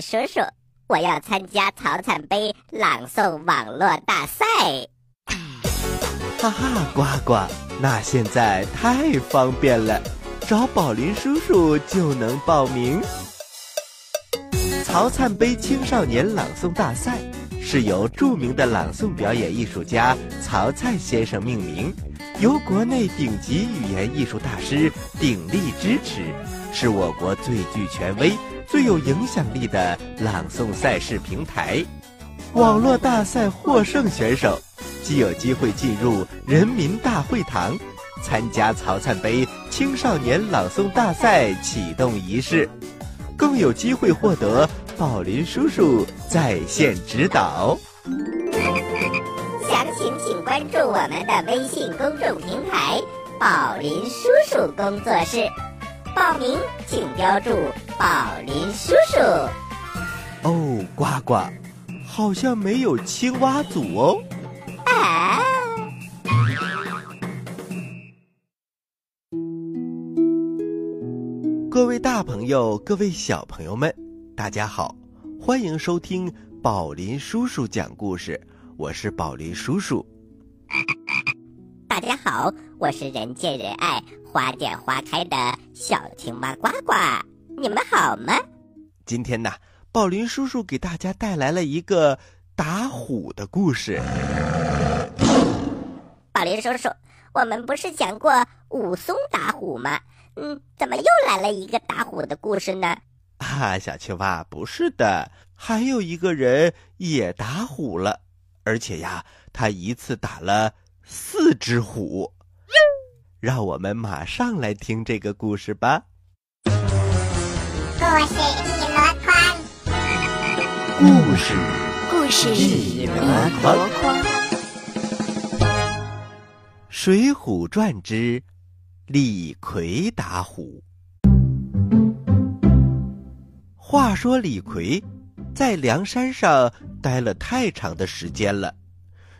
叔叔，我要参加曹灿杯朗诵网络大赛。哈哈，呱呱，那现在太方便了，找宝林叔叔就能报名。曹灿杯青少年朗诵大赛是由著名的朗诵表演艺术家曹灿先生命名，由国内顶级语言艺术大师鼎力支持，是我国最具权威。最有影响力的朗诵赛事平台，网络大赛获胜选手，既有机会进入人民大会堂，参加曹灿杯青少年朗诵大赛启动仪式，更有机会获得宝林叔叔在线指导。详情请关注我们的微信公众平台“宝林叔叔工作室”。报名请标注“宝林叔叔”。哦，呱呱，好像没有青蛙组哦。啊！各位大朋友，各位小朋友们，大家好，欢迎收听宝林叔叔讲故事。我是宝林叔叔。大家好，我是人见人爱。花见花开的小青蛙呱呱，你们好吗？今天呢，宝林叔叔给大家带来了一个打虎的故事。宝林叔叔，我们不是讲过武松打虎吗？嗯，怎么又来了一个打虎的故事呢？啊，小青蛙，不是的，还有一个人也打虎了，而且呀，他一次打了四只虎。让我们马上来听这个故事吧。故事一箩筐，故事故事一箩筐，《水浒传》之李逵打虎。话说李逵在梁山上待了太长的时间了。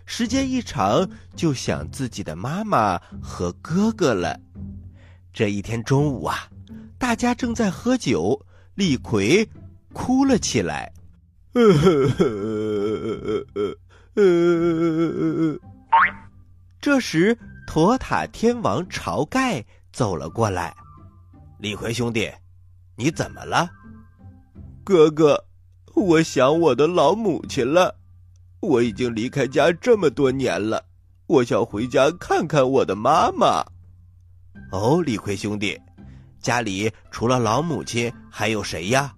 时间一长，就想自己的妈妈和哥哥了。这一天中午啊，大家正在喝酒，李逵哭了起来。这时，托塔天王晁盖走了过来：“李逵兄弟，你怎么了？”哥哥，我想我的老母亲了。我已经离开家这么多年了，我想回家看看我的妈妈。哦，李逵兄弟，家里除了老母亲还有谁呀？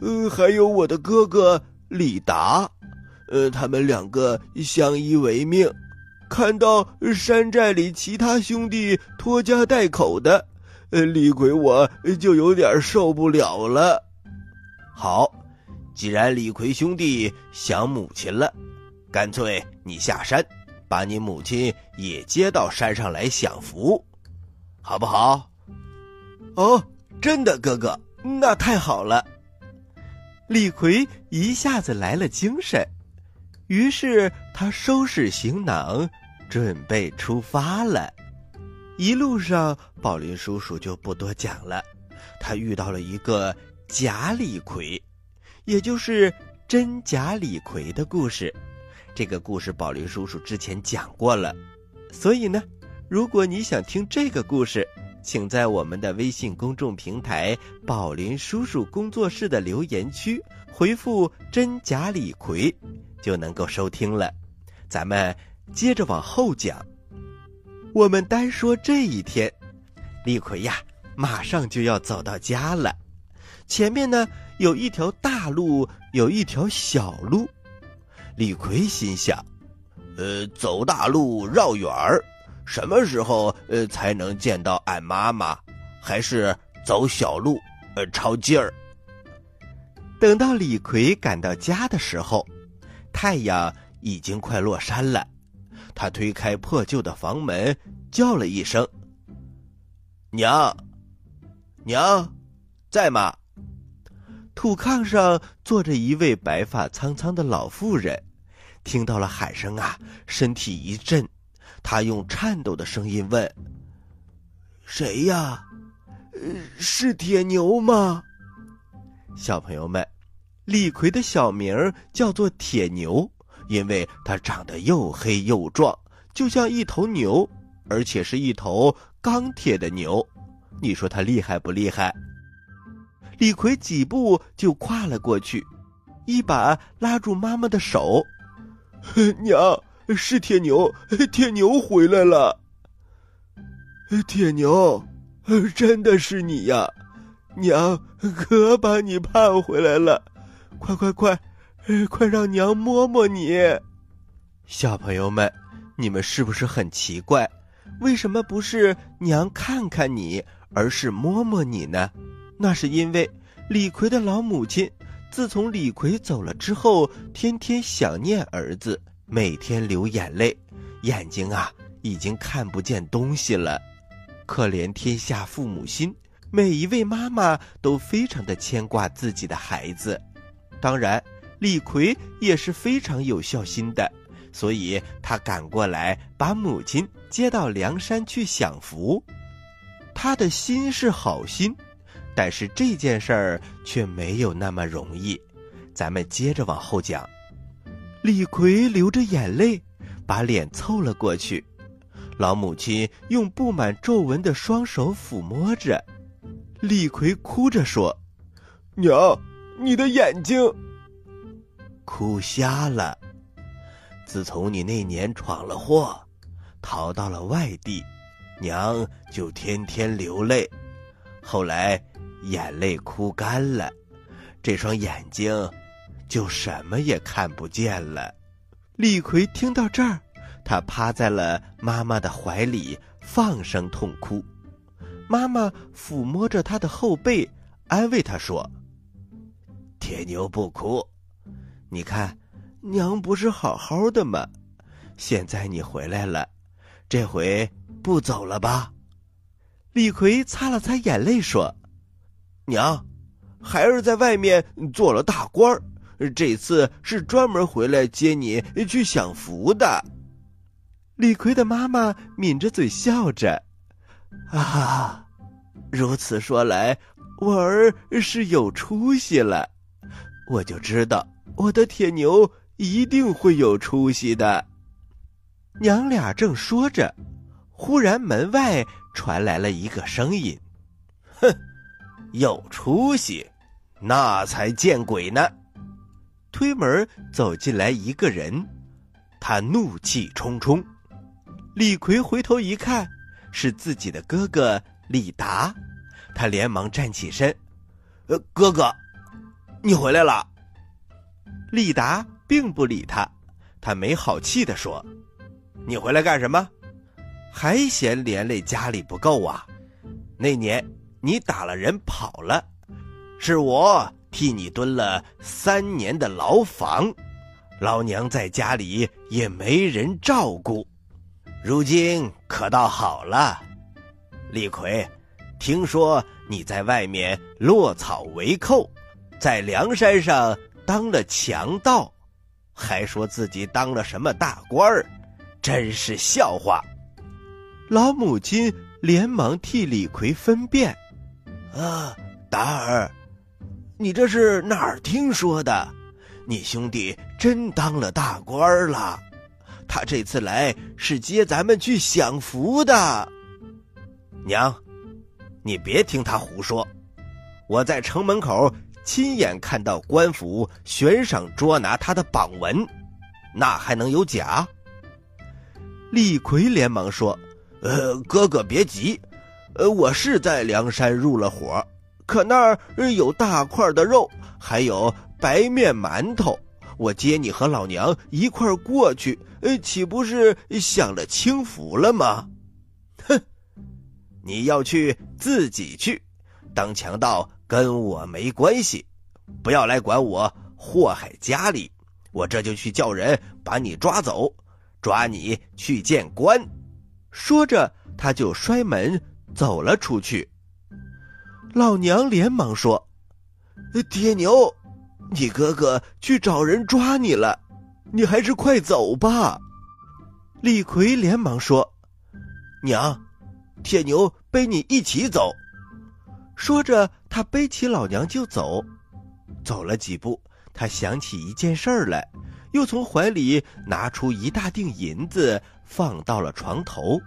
呃，还有我的哥哥李达，呃，他们两个相依为命。看到山寨里其他兄弟拖家带口的，呃，李逵我就有点受不了了。好。既然李逵兄弟想母亲了，干脆你下山，把你母亲也接到山上来享福，好不好？哦，真的，哥哥，那太好了。李逵一下子来了精神，于是他收拾行囊，准备出发了。一路上，宝林叔叔就不多讲了，他遇到了一个假李逵。也就是真假李逵的故事，这个故事宝林叔叔之前讲过了，所以呢，如果你想听这个故事，请在我们的微信公众平台“宝林叔叔工作室”的留言区回复“真假李逵”，就能够收听了。咱们接着往后讲，我们单说这一天，李逵呀，马上就要走到家了，前面呢。有一条大路，有一条小路。李逵心想：“呃，走大路绕远儿，什么时候呃才能见到俺妈妈？还是走小路，呃，抄劲儿。”等到李逵赶到家的时候，太阳已经快落山了。他推开破旧的房门，叫了一声：“娘，娘，在吗？”土炕上坐着一位白发苍苍的老妇人，听到了喊声啊，身体一震，他用颤抖的声音问：“谁呀？是铁牛吗？”小朋友们，李逵的小名叫做铁牛，因为他长得又黑又壮，就像一头牛，而且是一头钢铁的牛。你说他厉害不厉害？李逵几步就跨了过去，一把拉住妈妈的手：“娘，是铁牛，铁牛回来了。铁牛，真的是你呀！娘可把你盼回来了，快快快，快让娘摸摸你。”小朋友们，你们是不是很奇怪？为什么不是娘看看你，而是摸摸你呢？那是因为李逵的老母亲自从李逵走了之后，天天想念儿子，每天流眼泪，眼睛啊已经看不见东西了。可怜天下父母心，每一位妈妈都非常的牵挂自己的孩子。当然，李逵也是非常有孝心的，所以他赶过来把母亲接到梁山去享福。他的心是好心。但是这件事儿却没有那么容易，咱们接着往后讲。李逵流着眼泪，把脸凑了过去，老母亲用布满皱纹的双手抚摸着，李逵哭着说：“娘，你的眼睛哭瞎了。自从你那年闯了祸，逃到了外地，娘就天天流泪，后来。”眼泪哭干了，这双眼睛就什么也看不见了。李逵听到这儿，他趴在了妈妈的怀里，放声痛哭。妈妈抚摸着他的后背，安慰他说：“铁牛不哭，你看，娘不是好好的吗？现在你回来了，这回不走了吧？”李逵擦了擦眼泪说。娘，孩儿在外面做了大官儿，这次是专门回来接你去享福的。李逵的妈妈抿着嘴笑着：“啊，如此说来，我儿是有出息了。我就知道我的铁牛一定会有出息的。”娘俩正说着，忽然门外传来了一个声音：“哼。”有出息，那才见鬼呢！推门走进来一个人，他怒气冲冲。李逵回头一看，是自己的哥哥李达，他连忙站起身：“呃，哥哥，你回来了。”李达并不理他，他没好气的说：“你回来干什么？还嫌连累家里不够啊？那年……”你打了人跑了，是我替你蹲了三年的牢房，老娘在家里也没人照顾，如今可倒好了。李逵，听说你在外面落草为寇，在梁山上当了强盗，还说自己当了什么大官儿，真是笑话。老母亲连忙替李逵分辨。啊，达儿，你这是哪儿听说的？你兄弟真当了大官了？他这次来是接咱们去享福的。娘，你别听他胡说，我在城门口亲眼看到官府悬赏捉拿他的榜文，那还能有假？李逵连忙说：“呃，哥哥别急。”呃，我是在梁山入了伙，可那儿有大块的肉，还有白面馒头，我接你和老娘一块过去，呃，岂不是享了清福了吗？哼，你要去自己去，当强盗跟我没关系，不要来管我祸害家里，我这就去叫人把你抓走，抓你去见官。说着，他就摔门。走了出去，老娘连忙说：“铁牛，你哥哥去找人抓你了，你还是快走吧。”李逵连忙说：“娘，铁牛背你一起走。”说着，他背起老娘就走。走了几步，他想起一件事儿来，又从怀里拿出一大锭银子，放到了床头。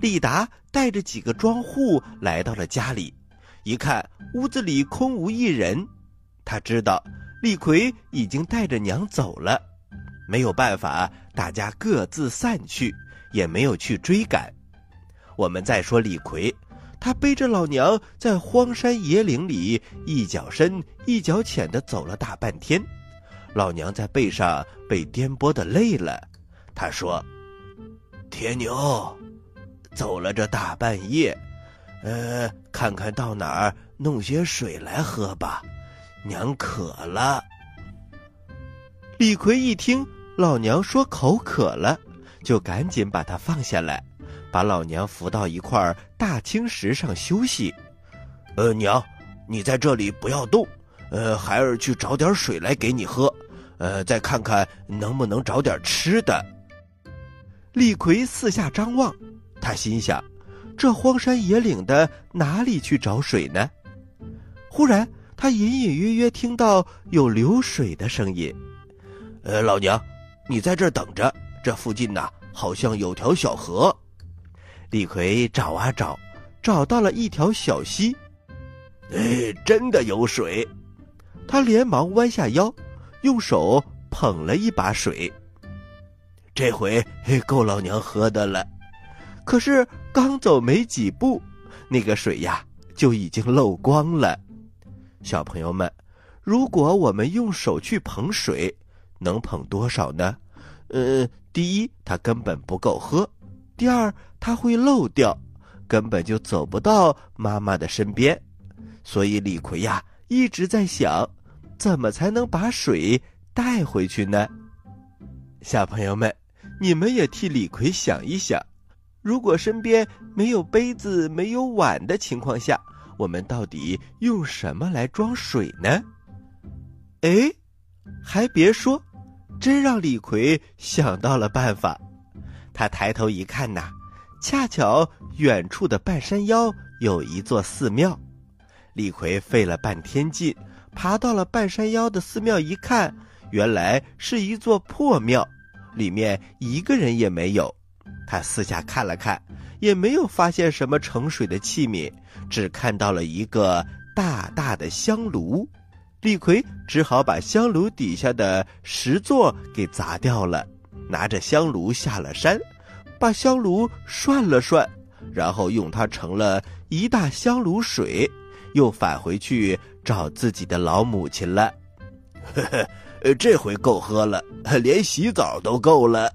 李达带着几个庄户来到了家里，一看屋子里空无一人，他知道李逵已经带着娘走了。没有办法，大家各自散去，也没有去追赶。我们再说李逵，他背着老娘在荒山野岭里一脚深一脚浅的走了大半天，老娘在背上被颠簸的累了。他说：“铁牛。”走了这大半夜，呃，看看到哪儿弄些水来喝吧，娘渴了。李逵一听老娘说口渴了，就赶紧把他放下来，把老娘扶到一块大青石上休息。呃，娘，你在这里不要动，呃，孩儿去找点水来给你喝，呃，再看看能不能找点吃的。李逵四下张望。他心想：“这荒山野岭的，哪里去找水呢？”忽然，他隐隐约约听到有流水的声音。“呃，老娘，你在这儿等着，这附近呐，好像有条小河。”李逵找啊找，找到了一条小溪。哎，真的有水！他连忙弯下腰，用手捧了一把水。这回够老娘喝的了。可是刚走没几步，那个水呀就已经漏光了。小朋友们，如果我们用手去捧水，能捧多少呢？呃，第一，它根本不够喝；第二，它会漏掉，根本就走不到妈妈的身边。所以李逵呀一直在想，怎么才能把水带回去呢？小朋友们，你们也替李逵想一想。如果身边没有杯子、没有碗的情况下，我们到底用什么来装水呢？哎，还别说，真让李逵想到了办法。他抬头一看呐，恰巧远处的半山腰有一座寺庙。李逵费了半天劲，爬到了半山腰的寺庙，一看，原来是一座破庙，里面一个人也没有。他四下看了看，也没有发现什么盛水的器皿，只看到了一个大大的香炉。李逵只好把香炉底下的石座给砸掉了，拿着香炉下了山，把香炉涮了涮，然后用它盛了一大香炉水，又返回去找自己的老母亲了。呵呵，这回够喝了，连洗澡都够了。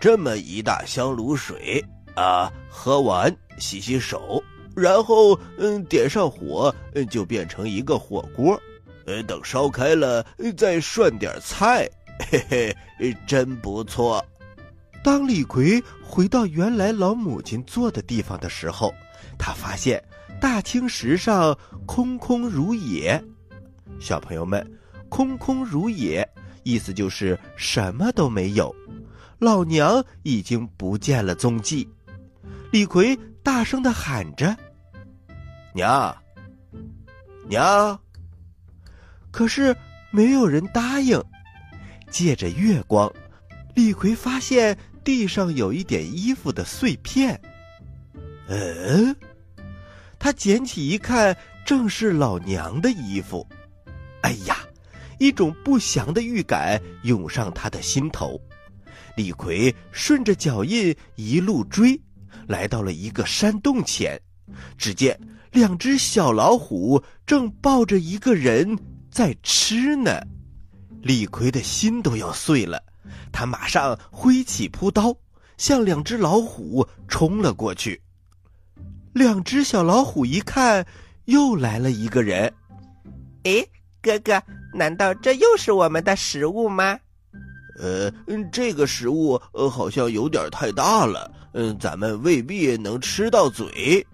这么一大香炉水啊，喝完洗洗手，然后嗯点上火，就变成一个火锅。呃，等烧开了再涮点菜，嘿嘿，真不错。当李逵回到原来老母亲坐的地方的时候，他发现大青石上空空如也。小朋友们，空空如也，意思就是什么都没有。老娘已经不见了踪迹，李逵大声的喊着：“娘，娘！”可是没有人答应。借着月光，李逵发现地上有一点衣服的碎片。嗯，他捡起一看，正是老娘的衣服。哎呀，一种不祥的预感涌上他的心头。李逵顺着脚印一路追，来到了一个山洞前，只见两只小老虎正抱着一个人在吃呢。李逵的心都要碎了，他马上挥起朴刀，向两只老虎冲了过去。两只小老虎一看，又来了一个人。哎，哥哥，难道这又是我们的食物吗？呃，这个食物呃好像有点太大了，嗯，咱们未必能吃到嘴。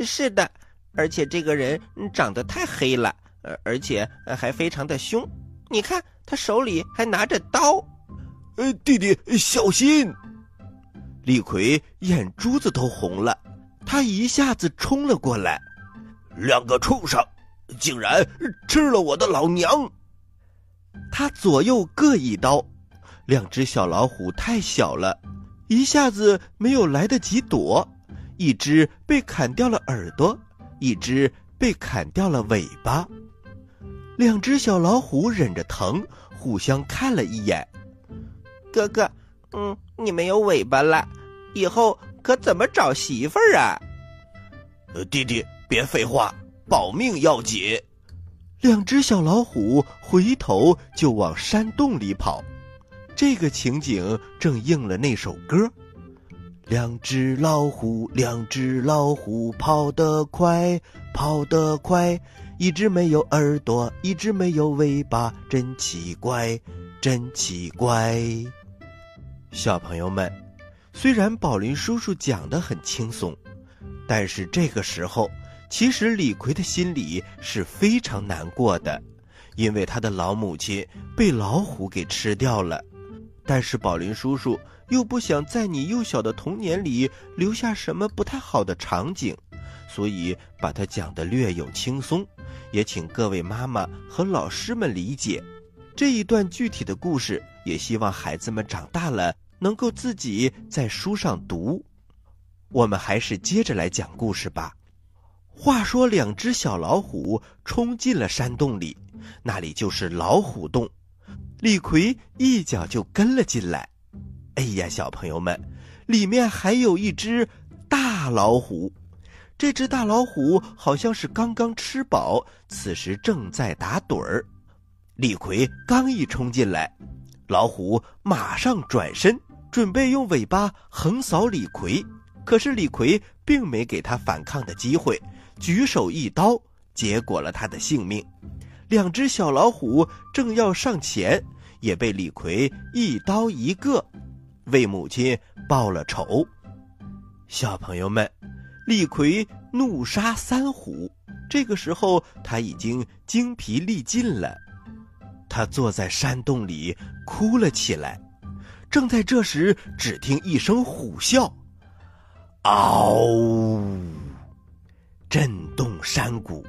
是的，而且这个人长得太黑了，而而且还非常的凶。你看他手里还拿着刀。呃，弟弟小心！李逵眼珠子都红了，他一下子冲了过来。两个畜生，竟然吃了我的老娘！他左右各一刀，两只小老虎太小了，一下子没有来得及躲，一只被砍掉了耳朵，一只被砍掉了尾巴。两只小老虎忍着疼，互相看了一眼。哥哥，嗯，你没有尾巴了，以后可怎么找媳妇儿啊？呃，弟弟，别废话，保命要紧。两只小老虎回头就往山洞里跑，这个情景正应了那首歌：两只老虎，两只老虎，跑得快，跑得快。一只没有耳朵，一只没有尾巴，真奇怪，真奇怪。小朋友们，虽然宝林叔叔讲的很轻松，但是这个时候。其实李逵的心里是非常难过的，因为他的老母亲被老虎给吃掉了。但是宝林叔叔又不想在你幼小的童年里留下什么不太好的场景，所以把它讲得略有轻松，也请各位妈妈和老师们理解这一段具体的故事。也希望孩子们长大了能够自己在书上读。我们还是接着来讲故事吧。话说，两只小老虎冲进了山洞里，那里就是老虎洞。李逵一脚就跟了进来。哎呀，小朋友们，里面还有一只大老虎。这只大老虎好像是刚刚吃饱，此时正在打盹儿。李逵刚一冲进来，老虎马上转身，准备用尾巴横扫李逵。可是李逵并没给他反抗的机会。举手一刀，结果了他的性命。两只小老虎正要上前，也被李逵一刀一个，为母亲报了仇。小朋友们，李逵怒杀三虎，这个时候他已经精疲力尽了，他坐在山洞里哭了起来。正在这时，只听一声虎啸，嗷！震动山谷，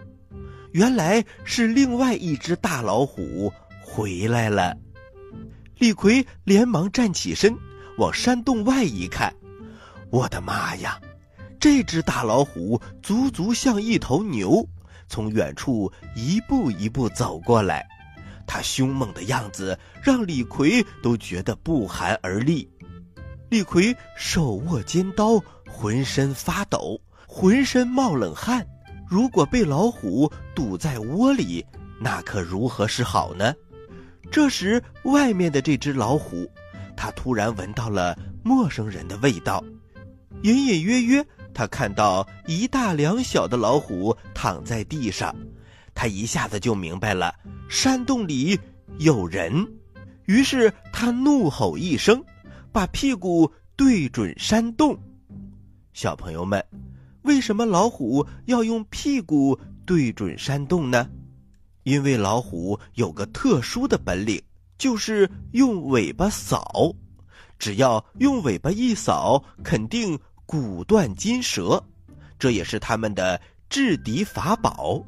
原来是另外一只大老虎回来了。李逵连忙站起身，往山洞外一看，我的妈呀！这只大老虎足足像一头牛，从远处一步一步走过来。它凶猛的样子让李逵都觉得不寒而栗。李逵手握尖刀，浑身发抖。浑身冒冷汗，如果被老虎堵在窝里，那可如何是好呢？这时，外面的这只老虎，它突然闻到了陌生人的味道，隐隐约约，它看到一大两小的老虎躺在地上，它一下子就明白了，山洞里有人，于是它怒吼一声，把屁股对准山洞。小朋友们。为什么老虎要用屁股对准山洞呢？因为老虎有个特殊的本领，就是用尾巴扫。只要用尾巴一扫，肯定骨断筋折。这也是他们的制敌法宝。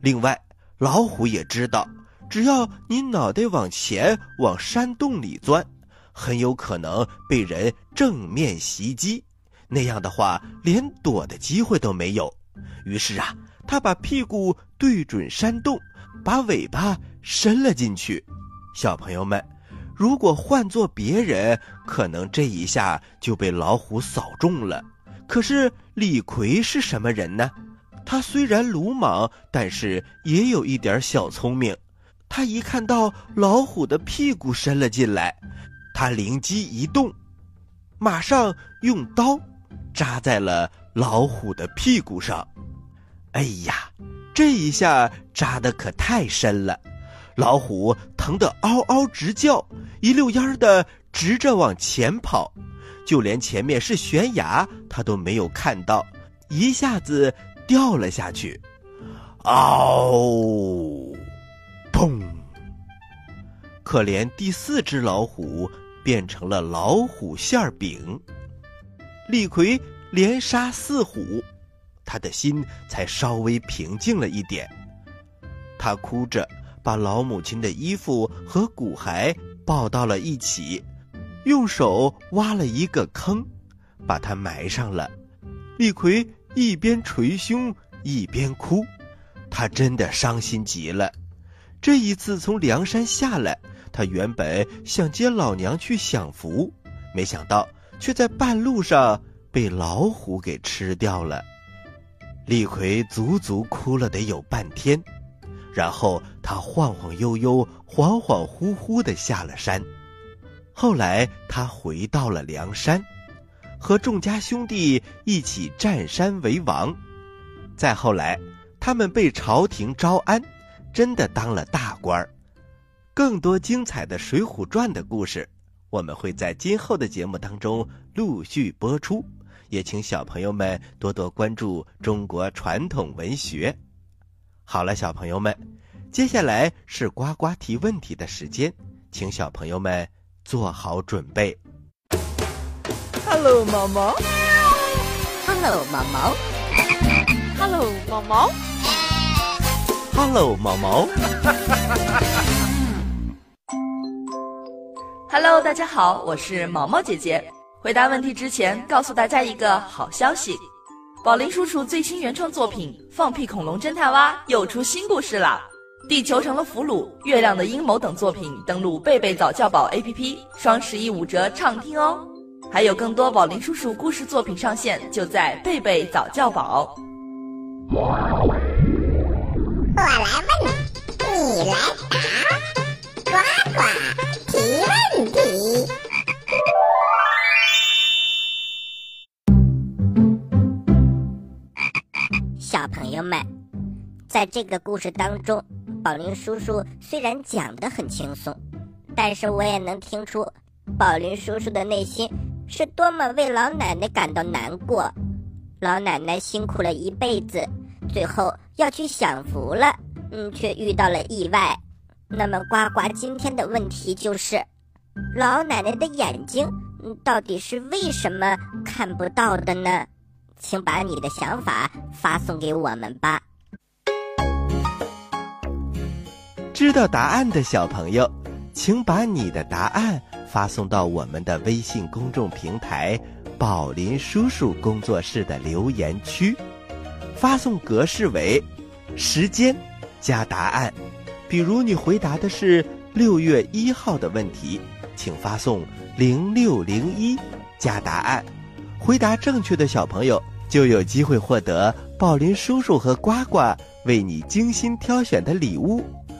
另外，老虎也知道，只要你脑袋往前往山洞里钻，很有可能被人正面袭击。那样的话，连躲的机会都没有。于是啊，他把屁股对准山洞，把尾巴伸了进去。小朋友们，如果换做别人，可能这一下就被老虎扫中了。可是李逵是什么人呢？他虽然鲁莽，但是也有一点小聪明。他一看到老虎的屁股伸了进来，他灵机一动，马上用刀。扎在了老虎的屁股上，哎呀，这一下扎的可太深了，老虎疼得嗷嗷直叫，一溜烟儿的直着往前跑，就连前面是悬崖，他都没有看到，一下子掉了下去，嗷，砰！可怜第四只老虎变成了老虎馅饼。李逵连杀四虎，他的心才稍微平静了一点。他哭着把老母亲的衣服和骨骸抱到了一起，用手挖了一个坑，把它埋上了。李逵一边捶胸一边哭，他真的伤心极了。这一次从梁山下来，他原本想接老娘去享福，没想到却在半路上被老虎给吃掉了。李逵足足哭了得有半天，然后他晃晃悠悠、恍恍惚惚的下了山。后来他回到了梁山，和众家兄弟一起占山为王。再后来，他们被朝廷招安。真的当了大官儿，更多精彩的《水浒传》的故事，我们会在今后的节目当中陆续播出，也请小朋友们多多关注中国传统文学。好了，小朋友们，接下来是呱呱提问题的时间，请小朋友们做好准备。Hello，毛毛。Hello，毛毛。Hello，毛毛。Hello，毛毛。Hello，大家好，我是毛毛姐姐。回答问题之前，告诉大家一个好消息：宝林叔叔最新原创作品《放屁恐龙侦探蛙》又出新故事了。地球成了俘虏，月亮的阴谋等作品，登录贝贝早教宝 APP，双十一五折畅听哦。还有更多宝林叔叔故事作品上线，就在贝贝早教宝。我来问，你来答，在这个故事当中，宝林叔叔虽然讲得很轻松，但是我也能听出宝林叔叔的内心是多么为老奶奶感到难过。老奶奶辛苦了一辈子。最后要去享福了，嗯，却遇到了意外。那么呱呱今天的问题就是，老奶奶的眼睛，到底是为什么看不到的呢？请把你的想法发送给我们吧。知道答案的小朋友，请把你的答案发送到我们的微信公众平台“宝林叔叔工作室”的留言区。发送格式为时间加答案，比如你回答的是六月一号的问题，请发送零六零一加答案。回答正确的小朋友就有机会获得宝林叔叔和呱呱为你精心挑选的礼物。